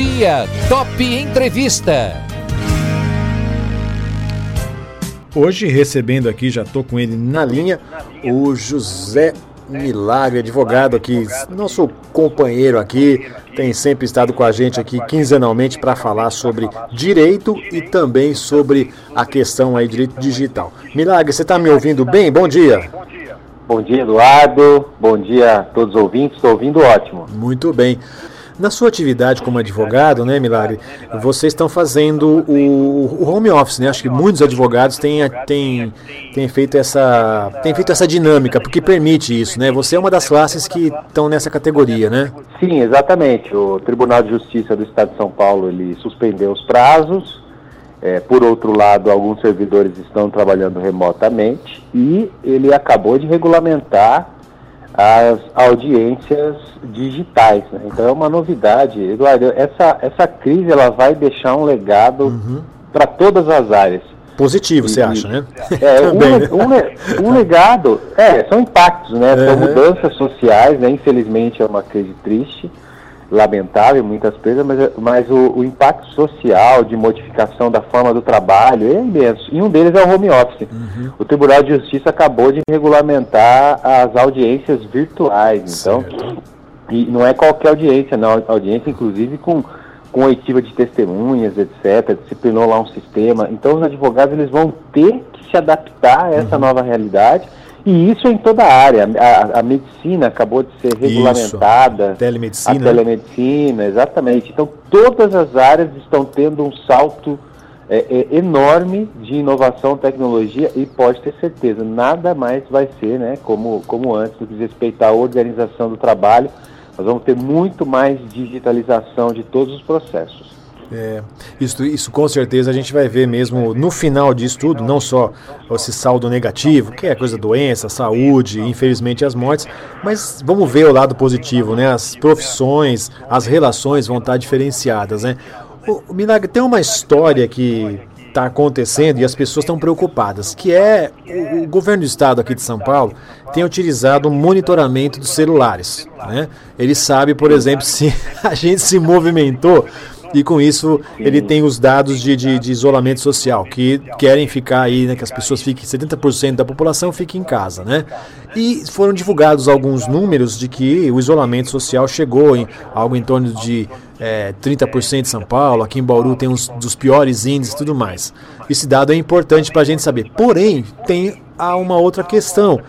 Dia Top Entrevista. Hoje recebendo aqui, já estou com ele na linha, o José Milagre, advogado aqui, nosso companheiro aqui, tem sempre estado com a gente aqui quinzenalmente para falar sobre direito e também sobre a questão aí direito digital. Milagre, você está me ouvindo bem? Bom dia. Bom dia, Eduardo. Bom dia a todos os ouvintes. Estou ouvindo ótimo. Muito bem. Na sua atividade como advogado, né, Milagre, vocês estão fazendo o, o home office, né? Acho que muitos advogados têm, têm, têm, feito essa, têm feito essa dinâmica, porque permite isso, né? Você é uma das classes que estão nessa categoria, né? Sim, exatamente. O Tribunal de Justiça do Estado de São Paulo ele suspendeu os prazos. É, por outro lado, alguns servidores estão trabalhando remotamente e ele acabou de regulamentar as audiências digitais. Né? Então é uma novidade, Eduardo. Essa, essa crise ela vai deixar um legado uhum. para todas as áreas. Positivo, e, você acha, né? É, Também, um, né? Um, um, legado, é, são impactos, né? São uhum. mudanças sociais, né? Infelizmente é uma crise triste lamentável muitas coisas, mas, mas o, o, impacto social de modificação da forma do trabalho é imenso. E um deles é o home office. Uhum. O Tribunal de Justiça acabou de regulamentar as audiências virtuais. Então, e não é qualquer audiência, não. Audiência, inclusive, com, com oitiva de testemunhas, etc. Disciplinou lá um sistema. Então, os advogados eles vão ter que se adaptar a essa uhum. nova realidade e isso em toda a área. A, a medicina acabou de ser regulamentada. Isso. Telemedicina. A telemedicina, exatamente. Então, todas as áreas estão tendo um salto é, é, enorme de inovação, tecnologia e pode ter certeza, nada mais vai ser né, como, como antes, no que respeito à organização do trabalho. Nós vamos ter muito mais digitalização de todos os processos. É, isso, isso com certeza a gente vai ver mesmo no final disso tudo, não só esse saldo negativo, que é coisa doença, saúde, infelizmente as mortes, mas vamos ver o lado positivo, né? As profissões, as relações vão estar diferenciadas, né? O, o Milagre tem uma história que está acontecendo e as pessoas estão preocupadas, que é o, o, governo do estado aqui de São Paulo tem utilizado o monitoramento dos celulares. Né? Ele sabe, por exemplo, se a gente se movimentou e com isso ele tem os dados de, de, de, isolamento social, que querem ficar aí, né, que as pessoas fiquem, 70% da população fique em casa, né? E foram divulgados alguns números de que o isolamento social chegou em algo em torno de é, 30% em São Paulo, aqui em Bauru tem uns dos piores índices e tudo mais. Esse dado é importante para a gente saber. Porém, tem uma outra questão,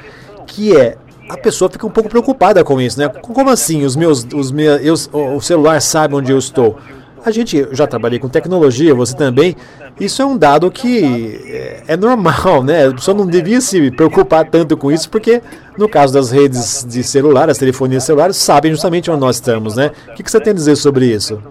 que é a pessoa fica um pouco preocupada com isso, né? Como assim? Os meus, os meus, eu, o celular sabe onde eu estou? A gente, já trabalhei com tecnologia, você também. Isso é um dado que é, é normal, né? A pessoa não devia se preocupar tanto com isso, porque no caso das redes de celular, as telefonias celulares, sabem justamente onde nós estamos, né? O que você tem a dizer sobre isso?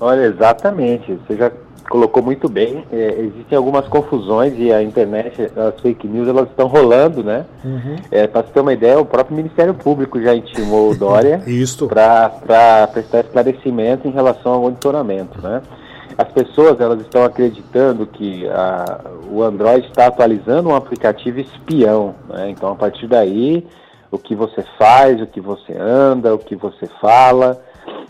Olha, exatamente. Você já colocou muito bem. É, existem algumas confusões e a internet, as fake news, elas estão rolando, né? Uhum. É, para você ter uma ideia, o próprio Ministério Público já intimou o Dória para prestar esclarecimento em relação ao monitoramento, né? As pessoas elas estão acreditando que a, o Android está atualizando um aplicativo espião, né? Então a partir daí o que você faz, o que você anda, o que você fala,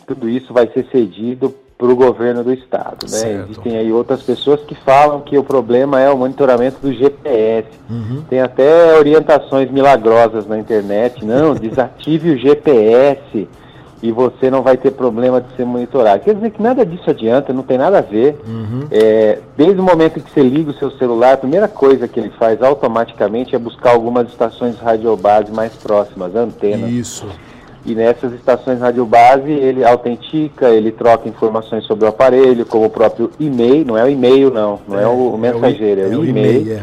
tudo isso vai ser cedido para o governo do estado. Né? Existem aí outras pessoas que falam que o problema é o monitoramento do GPS. Uhum. Tem até orientações milagrosas na internet. Não, desative o GPS e você não vai ter problema de ser monitorado. Quer dizer que nada disso adianta, não tem nada a ver. Uhum. É, desde o momento que você liga o seu celular, a primeira coisa que ele faz automaticamente é buscar algumas estações radiobase mais próximas, antenas. Isso. E nessas estações radiobase ele autentica, ele troca informações sobre o aparelho, como o próprio e-mail, não é o e-mail não, não é, é o, o mensageiro, é o, é o e-mail.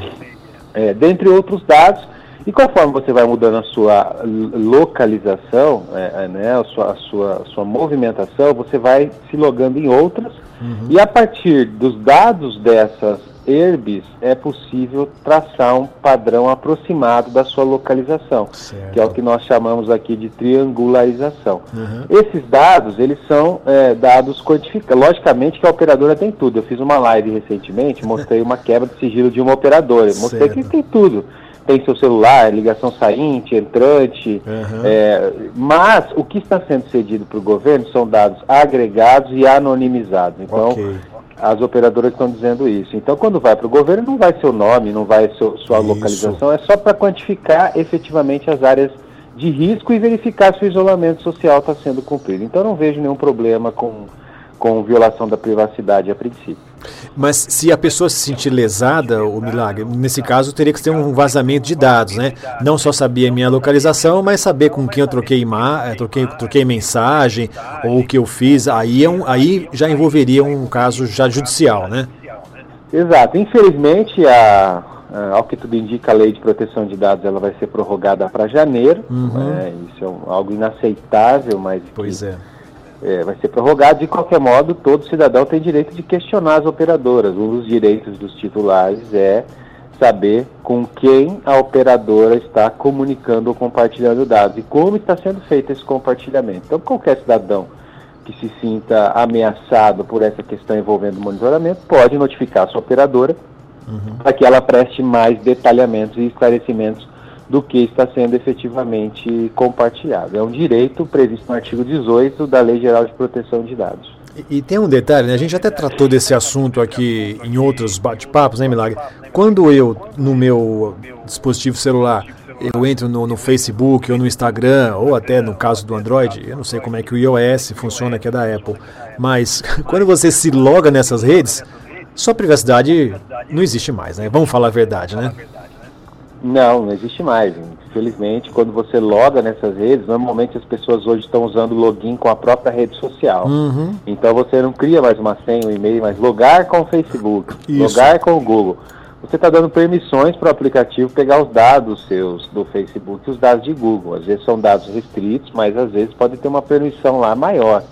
É. é. dentre outros dados, e conforme você vai mudando a sua localização, é, é, né, a, sua, a, sua, a sua movimentação, você vai se logando em outras, uhum. e a partir dos dados dessas herbes é possível traçar um padrão aproximado da sua localização, certo. que é o que nós chamamos aqui de triangularização. Uhum. Esses dados, eles são é, dados quantificados. Logicamente que a operadora tem tudo. Eu fiz uma live recentemente, mostrei uma quebra de sigilo de uma operadora. Mostrei certo. que tem tudo. tem seu celular, ligação sainte, entrante, uhum. é, mas o que está sendo cedido para o governo são dados agregados e anonimizados. Então, okay. As operadoras estão dizendo isso. Então, quando vai para o governo, não vai seu nome, não vai seu, sua isso. localização, é só para quantificar efetivamente as áreas de risco e verificar se o isolamento social está sendo cumprido. Então, não vejo nenhum problema com com violação da privacidade a princípio. Mas se a pessoa se sentir lesada, o milagre, nesse caso teria que ter um vazamento de dados, né? Não só saber a minha localização, mas saber com quem eu troquei, eh, troquei, troquei mensagem ou o que eu fiz. Aí, é um, aí já envolveria um caso já judicial, né? Exato. Infelizmente, a, ao que tudo indica, a lei de proteção de dados ela vai ser prorrogada para janeiro. Uhum. Né? Isso é algo inaceitável, mas pois que, é é, vai ser prorrogado. De qualquer modo, todo cidadão tem direito de questionar as operadoras. Um dos direitos dos titulares é saber com quem a operadora está comunicando ou compartilhando dados e como está sendo feito esse compartilhamento. Então, qualquer cidadão que se sinta ameaçado por essa questão envolvendo monitoramento pode notificar a sua operadora uhum. para que ela preste mais detalhamentos e esclarecimentos do que está sendo efetivamente compartilhado. É um direito previsto no artigo 18 da Lei Geral de Proteção de Dados. E, tem um detalhe, né? a gente até tratou desse assunto aqui em outros bate-papos, né, Milagre? Quando eu, no meu dispositivo celular, eu entro no, no, Facebook ou no Instagram, ou até no caso do Android, eu não sei como é que o iOS funciona, que é da Apple, mas quando você se loga nessas redes, sua privacidade não existe mais, né? Vamos falar a verdade, né? Não, não existe mais. Infelizmente, quando você loga nessas redes, normalmente as pessoas hoje estão usando login com a própria rede social. Uhum. Então você não cria mais uma senha, um e-mail, mas logar com o Facebook, Isso. logar com o Google. Você está dando permissões para o aplicativo pegar os dados seus do Facebook e os dados de Google. Às vezes são dados restritos, mas às vezes pode ter uma permissão lá maior.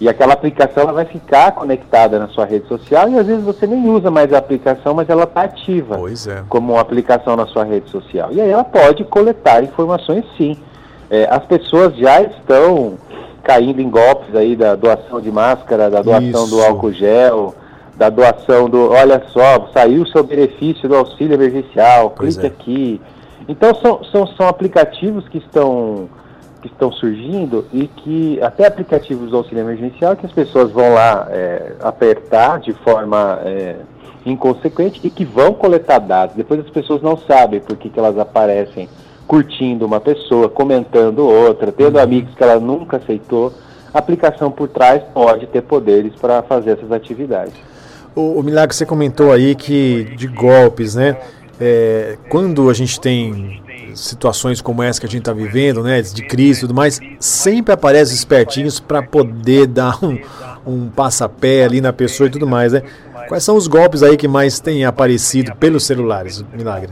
E aquela aplicação ela vai ficar conectada na sua rede social e às vezes você nem usa mais a aplicação, mas ela está ativa é. como uma aplicação na sua rede social. E aí ela pode coletar informações sim. É, as pessoas já estão caindo em golpes aí da doação de máscara, da doação Isso. do álcool gel, da doação do, olha só, saiu o seu benefício do auxílio emergencial, pois clique é. aqui. Então são, são, são aplicativos que estão que estão surgindo e que até aplicativos do auxílio emergencial que as pessoas vão lá é, apertar de forma é, inconsequente e que vão coletar dados. Depois as pessoas não sabem por que, que elas aparecem curtindo uma pessoa, comentando outra, tendo uhum. amigos que ela nunca aceitou. A aplicação por trás pode ter poderes para fazer essas atividades. O, o Milagre, você comentou aí que de golpes, né? É, quando a gente tem situações como essa que a gente está vivendo, né, de crise e tudo mais, sempre aparecem espertinhos para poder dar um, um passapé ali na pessoa e tudo mais, né? Quais são os golpes aí que mais têm aparecido pelos celulares, Milagre?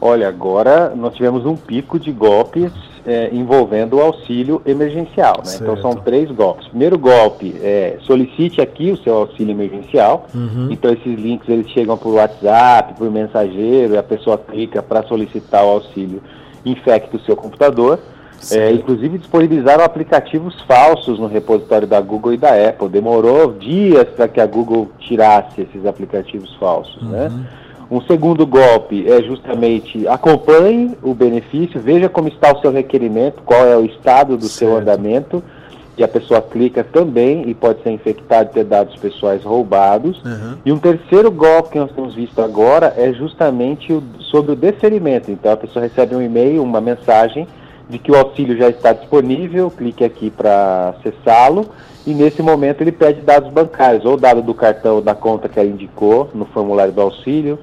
Olha, agora nós tivemos um pico de golpes é, envolvendo o auxílio emergencial. Né? Então são três golpes. Primeiro golpe é solicite aqui o seu auxílio emergencial. Uhum. Então esses links eles chegam por WhatsApp, por mensageiro, e a pessoa clica para solicitar o auxílio, infecta o seu computador. É, inclusive disponibilizaram aplicativos falsos no repositório da Google e da Apple. Demorou dias para que a Google tirasse esses aplicativos falsos, né? uhum. né? Um segundo golpe é justamente acompanhe o benefício, veja como está o seu requerimento, qual é o estado do certo. seu andamento, e a pessoa clica também e pode ser infectada e ter dados pessoais roubados. Uhum. E um terceiro golpe que nós temos visto agora é justamente o, sobre o deferimento. Então a pessoa recebe um e-mail, uma mensagem de que o auxílio já está disponível, clique aqui para acessá-lo e nesse momento ele pede dados bancários, ou dado do cartão da conta que ela indicou no formulário do auxílio,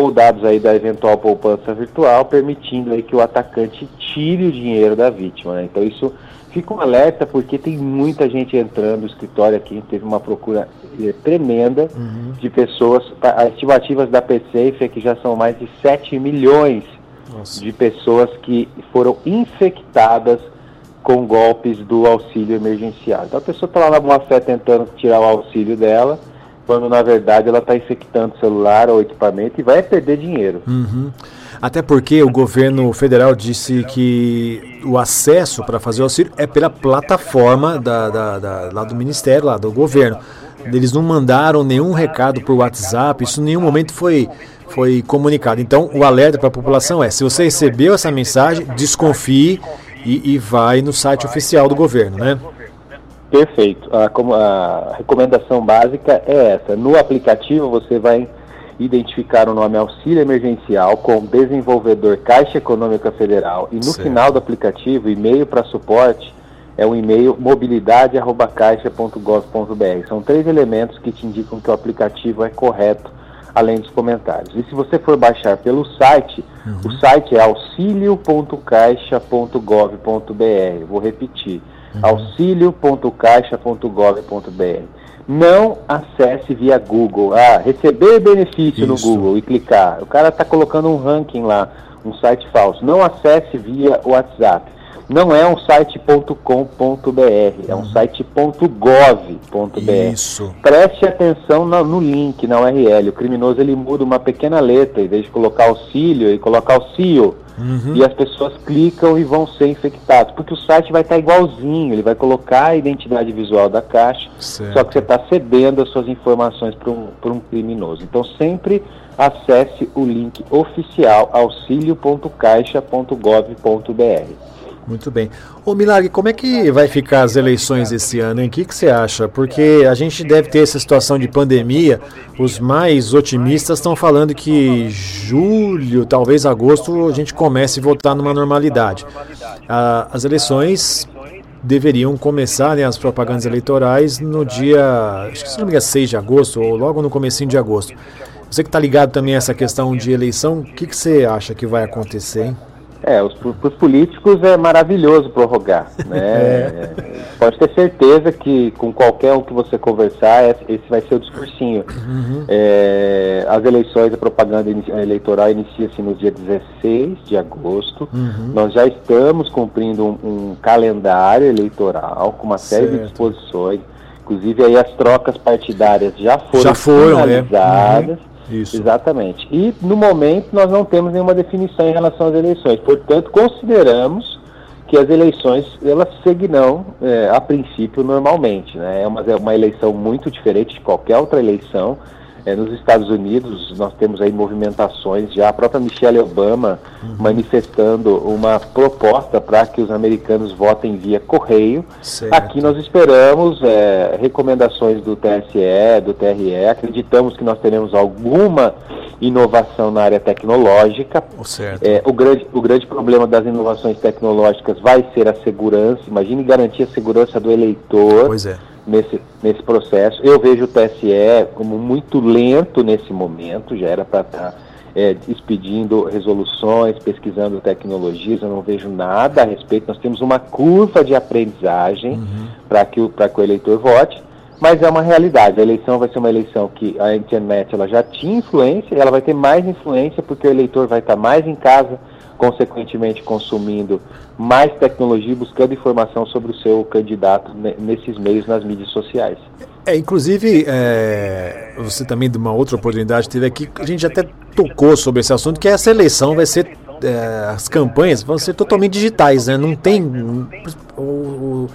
ou dados aí da eventual poupança virtual, permitindo aí que o atacante tire o dinheiro da vítima. Né? Então isso fica um alerta porque tem muita gente entrando no escritório aqui, teve uma procura é, tremenda uhum. de pessoas, as estimativas da PSAFE é que já são mais de 7 milhões Nossa. de pessoas que foram infectadas com golpes do auxílio emergencial. Então a pessoa está lá na boa fé tentando tirar o auxílio dela, quando na verdade ela está infectando o celular ou equipamento e vai perder dinheiro. Uhum. Até porque o governo federal disse que o acesso para fazer o auxílio é pela plataforma da, da, da, lá do ministério, lá do governo. Eles não mandaram nenhum recado por WhatsApp, isso em nenhum momento foi, foi comunicado. Então, o alerta para a população é: se você recebeu essa mensagem, desconfie e, e vai no site oficial do governo, né? Perfeito. A, a, recomendação básica é essa. No aplicativo você vai identificar o nome auxílio emergencial com desenvolvedor Caixa Econômica Federal e no certo. final do aplicativo, e-mail para suporte é o e-mail mobilidade@caixa.gov.br. São três elementos que te indicam que o aplicativo é correto, além dos comentários. E se você for baixar pelo site, uhum. o site é auxilio.caixa.gov.br. Vou repetir uhum. auxilio.caixa.gov.br. Não acesse via Google. Ah, receber benefício Isso. no Google e clicar. O cara está colocando um ranking lá, um site falso. Não acesse via WhatsApp. Não é um site.com.br, é um uhum. site.gov.br. Isso. Preste atenção no, no, link, na URL. O criminoso ele muda uma pequena letra, em vez de colocar auxílio e colocar auxílio uhum. e as pessoas clicam e vão ser infectados, porque o site vai estar igualzinho, ele vai colocar a identidade visual da caixa, certo. só que você está cedendo as suas informações para um, um criminoso. Então sempre acesse o link oficial auxilio.caixa.gov.br. Muito bem. Ô Milagre, como é que vai ficar as eleições esse ano? O que, que você acha? Porque a gente deve ter essa situação de pandemia. Os mais otimistas estão falando que julho, talvez agosto, a gente comece a voltar numa normalidade. As eleições deveriam começar, né, as propagandas eleitorais, no dia, acho que se não me engano, 6 de agosto, ou logo no comecinho de agosto. Você que está ligado também a essa questão de eleição, o que, que você acha que vai acontecer, hein? É, os, os políticos é maravilhoso prorrogar, né? É. Pode ter certeza que com qualquer um que você conversar, esse vai ser o discursinho. Uhum. É, as eleições, a propaganda eleitoral inicia-se no dia 16 de agosto. Uhum. Nós já estamos cumprindo um, um, calendário eleitoral com uma série certo. de disposições. Inclusive aí as trocas partidárias já foram, já foram é. finalizadas. Uhum. Isso. Exatamente. E no momento nós não temos nenhuma definição em relação às eleições. Portanto, consideramos que as eleições elas seguirão é, a princípio normalmente. Né? É, uma, é uma eleição muito diferente de qualquer outra eleição. É, nos Estados Unidos, nós temos aí movimentações, já a própria Michelle Obama uhum. manifestando uma proposta para que os americanos votem via correio. Certo. Aqui nós esperamos é, recomendações do TSE, do TRE, acreditamos que nós teremos alguma inovação na área tecnológica. É, o, grande, o grande problema das inovações tecnológicas vai ser a segurança. Imagine garantir a segurança do eleitor. Pois é nesse, nesse processo. Eu vejo o TSE como muito lento nesse momento, já era para estar tá, é, expedindo resoluções, pesquisando tecnologias, eu não vejo nada a respeito. Nós temos uma curva de aprendizagem uhum. para que, o, que o eleitor vote, mas é uma realidade. A eleição vai ser uma eleição que a internet ela já tinha influência, ela vai ter mais influência porque o eleitor vai estar mais em casa, consequentemente consumindo mais tecnologia, buscando informação sobre o seu candidato nesses meios nas mídias sociais. É, inclusive, é, você também de uma outra oportunidade teve aqui, a gente até tocou sobre esse assunto, que essa eleição vai ser, é, as campanhas vão ser totalmente digitais, né? Não tem o, o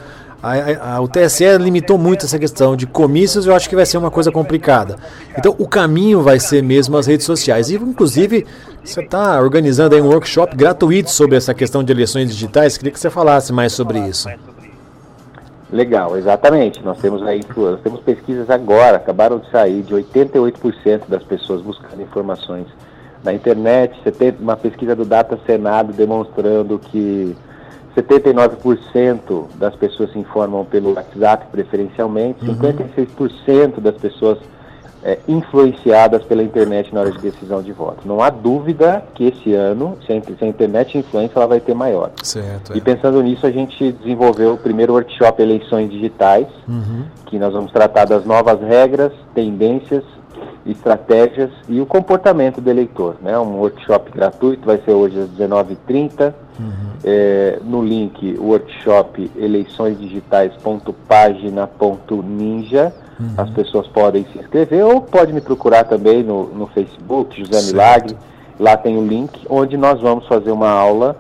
a, a, o TSE limitou muito essa questão de comícios, eu acho que vai ser uma coisa complicada. Então, o caminho vai ser mesmo as redes sociais. E, inclusive, você está organizando aí um workshop gratuito sobre essa questão de eleições digitais. Queria que você falasse mais sobre isso. Legal, exatamente. Nós temos aí nós temos pesquisas agora, acabaram de sair, de 88% das pessoas buscando informações na internet. Você tem uma pesquisa do Data Senado demonstrando que 79% das pessoas se informam pelo WhatsApp preferencialmente, uhum. 56% das pessoas é, influenciadas pela internet na hora de decisão de voto. Não há dúvida que esse ano, se a, se a internet influência, ela vai ter maior. Certo, é. E pensando nisso, a gente desenvolveu o primeiro workshop Eleições Digitais, uhum. que nós vamos tratar das novas regras, tendências estratégias e o comportamento do eleitor. Né? Um workshop gratuito, vai ser hoje às 19h30. Uhum. É, no link workshop eleiçõesdigitais.pagina.ninja. Uhum. As pessoas podem se inscrever ou pode me procurar também no, no Facebook, José certo. Milagre. Lá tem o um link onde nós vamos fazer uma aula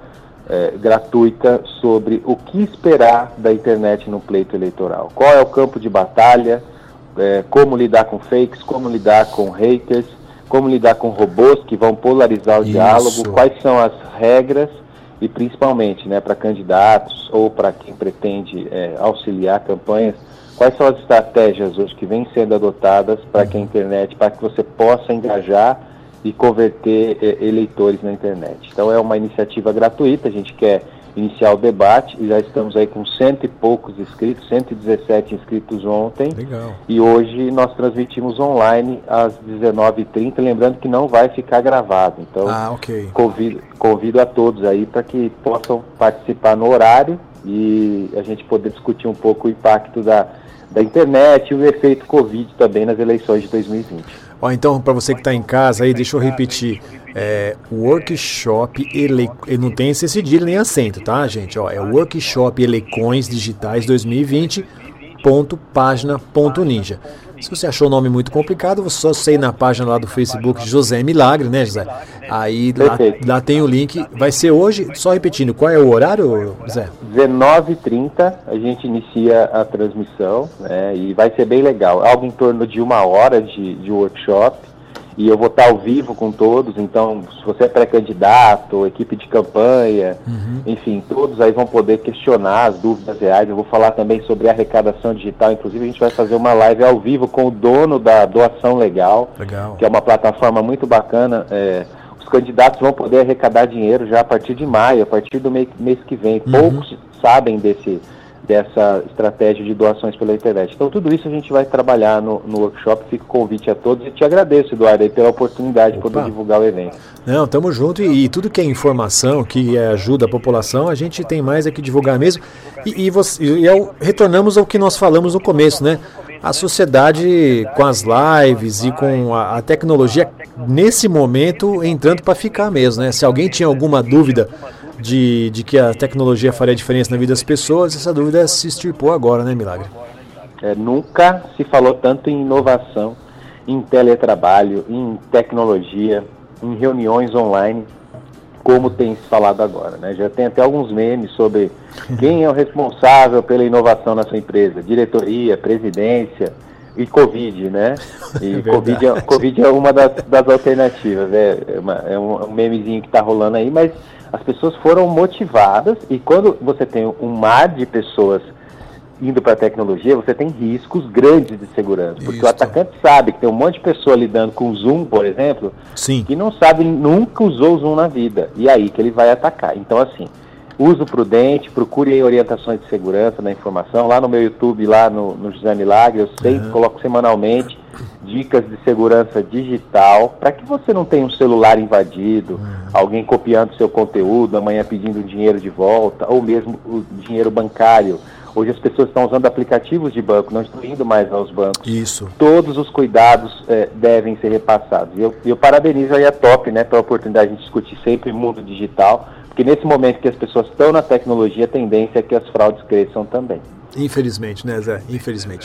é, gratuita sobre o que esperar da internet no pleito eleitoral. Qual é o campo de batalha, é, como lidar com fakes, como lidar com haters, como lidar com robôs que vão polarizar o Isso. diálogo, quais são as regras e principalmente né, para candidatos ou para quem pretende é, auxiliar campanhas, quais são as estratégias hoje que vêm sendo adotadas para que a internet, para que você possa engajar e converter é, eleitores na internet. Então é uma iniciativa gratuita, a gente quer iniciar o debate e já estamos aí com cento e poucos inscritos, 117 inscritos ontem. Legal. E hoje nós transmitimos online às 19h30, lembrando que não vai ficar gravado. Então, Ah, ok. convido, convido a todos aí para que possam participar no horário e a gente poder discutir um pouco o impacto da, da internet e o efeito Covid também nas eleições de 2020. Ó, então, para você que está em casa aí, deixa eu repetir. É, workshop ele, não tem esse cedilho nem acento, tá, gente? Ó, é workshop Elecões Digitais 2020 ponto página ponto ninja. Se você achou o nome muito complicado, você só sei na página lá do Facebook José Milagre, né, José? Aí lá, lá tem o link. Vai ser hoje, só repetindo, qual é o horário, José? 19h30 a gente inicia a transmissão né, e vai ser bem legal. Algo em torno de uma hora de, de workshop e eu vou estar ao vivo com todos. Então, se você é pré-candidato, equipe de campanha, enfim, todos aí vão poder questionar as dúvidas reais. Eu vou falar também sobre arrecadação digital. Inclusive, a gente vai fazer uma live ao vivo com o dono da doação legal Legal. que é uma plataforma muito bacana. é, os candidatos vão poder arrecadar dinheiro já a partir de maio, a partir do mês, mês que vem. Poucos sabem desse, dessa estratégia de doações pela internet. Então, tudo isso a gente vai trabalhar no, no workshop. Fica o convite a todos e te agradeço, Eduardo, pela oportunidade de poder Opa. divulgar o evento. Não, tamo junto e, e tudo que é informação, que é ajuda a população, a gente tem mais é que divulgar mesmo. E, e, você, e o- retornamos ao que nós falamos no começo, né? A sociedade com as lives e com a, a tecnologia nesse momento entrando para ficar mesmo, né? Se alguém tinha alguma dúvida de, de que a tecnologia faria diferença na vida das pessoas, essa dúvida se extirpou agora, né, Milagre? É, nunca se falou tanto em inovação, em teletrabalho, em tecnologia, em reuniões online, como tem se falado agora. Né? Já tem até alguns memes sobre quem é o responsável pela inovação na sua empresa, diretoria, presidência e Covid, né? E É Covid, é. Covid é uma das, das alternativas, é, é, uma- é um memezinho que está rolando aí, mas as pessoas foram motivadas e quando você tem um mar de pessoas indo para a tecnologia, você tem riscos grandes de segurança. Porque Isso. o atacante sabe que tem um monte de pessoa lidando com o Zoom, por exemplo, Sim. que não sabe, nunca usou o Zoom na vida. E aí que ele vai atacar. Então, assim, uso prudente, procure aí orientações de segurança na informação. Lá no meu YouTube, lá no, no José Milagre, eu sempre Uhum. coloco semanalmente dicas de segurança digital para que você não tenha um celular invadido, alguém copiando seu conteúdo, amanhã pedindo dinheiro de volta, ou mesmo o dinheiro bancário. Hoje as pessoas estão usando aplicativos de banco, não estão indo mais aos bancos Isso. todos os cuidados eh, devem ser repassados. E eu, eu parabenizo aí a Top, né, pela oportunidade de discutir sempre mundo digital, porque nesse momento que as pessoas estão na tecnologia, a tendência é que as fraudes cresçam também. Infelizmente, né, Zé? Infelizmente.